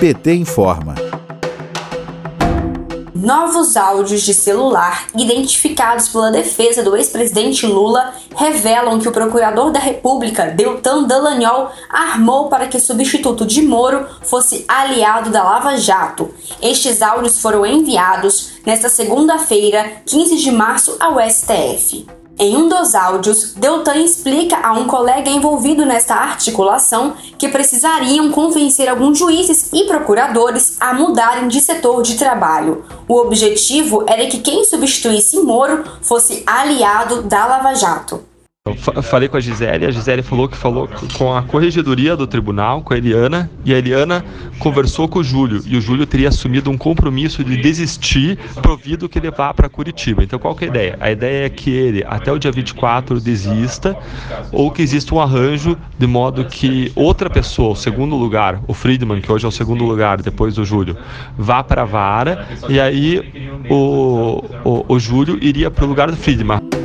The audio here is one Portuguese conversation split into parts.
PT informa. Novos áudios de celular identificados pela defesa do ex-presidente Lula revelam que o procurador da República, Deltan Dallagnol, armou para que o substituto de Moro fosse aliado da Lava Jato. Estes áudios foram enviados nesta segunda-feira, 15 de março, ao STF. Em um dos áudios, Deltan explica a um colega envolvido nesta articulação que precisariam convencer alguns juízes e procuradores a mudarem de setor de trabalho. O objetivo era que quem substituísse Moro fosse aliado da Lava Jato. Eu falei com a Gisele, a Gisele falou que falou com a corregedoria do tribunal, com a Eliana, e a Eliana conversou com o Júlio, e o Júlio teria assumido um compromisso de desistir, provido que vá para Curitiba. Então qual que é a ideia? A ideia é que ele, até o dia 24, desista, ou que exista um arranjo de modo que outra pessoa, o segundo lugar, o Friedman, que hoje é o segundo lugar depois do Júlio, vá para a vara, e aí o, o, o Júlio iria para o lugar do Friedman.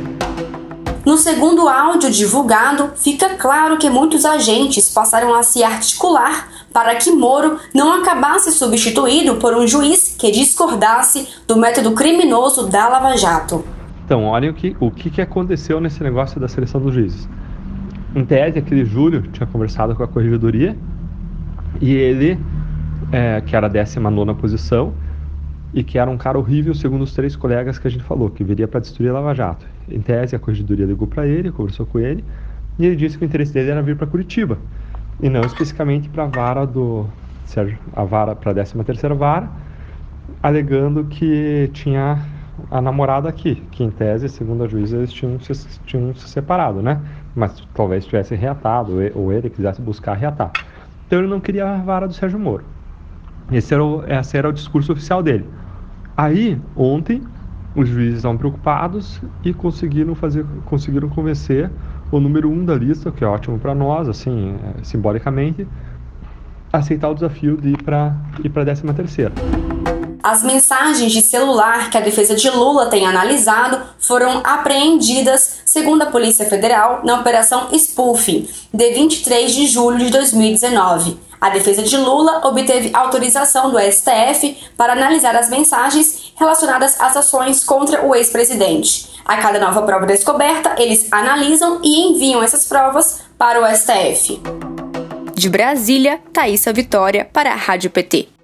No segundo áudio divulgado, fica claro que muitos agentes passaram a se articular para que Moro não acabasse substituído por um juiz que discordasse do método criminoso da Lava Jato. Então, olhem o que, o que aconteceu nesse negócio da seleção dos juízes. Em tese, aquele Júlio tinha conversado com a corregedoria e ele, é, que era a 19 posição, e que era um cara horrível, segundo os três colegas que a gente falou, que viria para destruir a Lava Jato. Em tese, a corregedoria ligou para ele, conversou com ele, e ele disse que o interesse dele era vir para Curitiba, e não especificamente para a vara do Sérgio, a vara para a 13 terceira vara, alegando que tinha a namorada aqui, que em tese, segundo a juíza, eles tinham se, tinham se separado, né? Mas talvez tivesse reatado, ou ele quisesse buscar reatar. Então ele não queria a vara do Sérgio Moro. Esse era o, esse era o discurso oficial dele. Aí, ontem, os juízes estavam preocupados e conseguiram fazer, conseguiram convencer o número um da lista, que é ótimo para nós, assim, é, simbolicamente, aceitar o desafio de ir para ir para a 13 terceira. As mensagens de celular que a defesa de Lula tem analisado foram apreendidas, segundo a Polícia Federal, na Operação Spoofing, de 23 de julho de 2019. A defesa de Lula obteve autorização do STF para analisar as mensagens relacionadas às ações contra o ex-presidente. A cada nova prova descoberta, eles analisam e enviam essas provas para o STF. De Brasília, Thaisa Vitória para a Rádio PT.